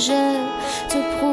je te prouve.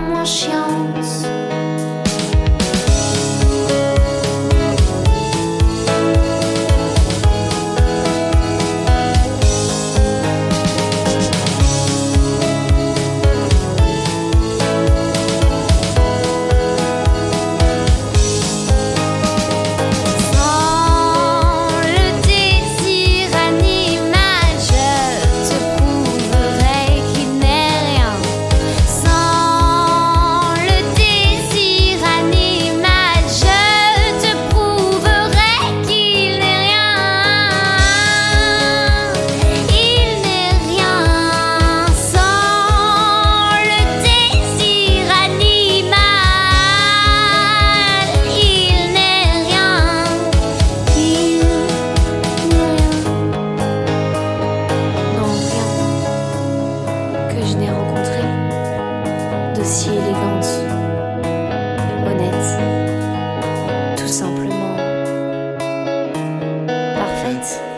mon chance. si élégante, honnête, tout simplement. Parfaite.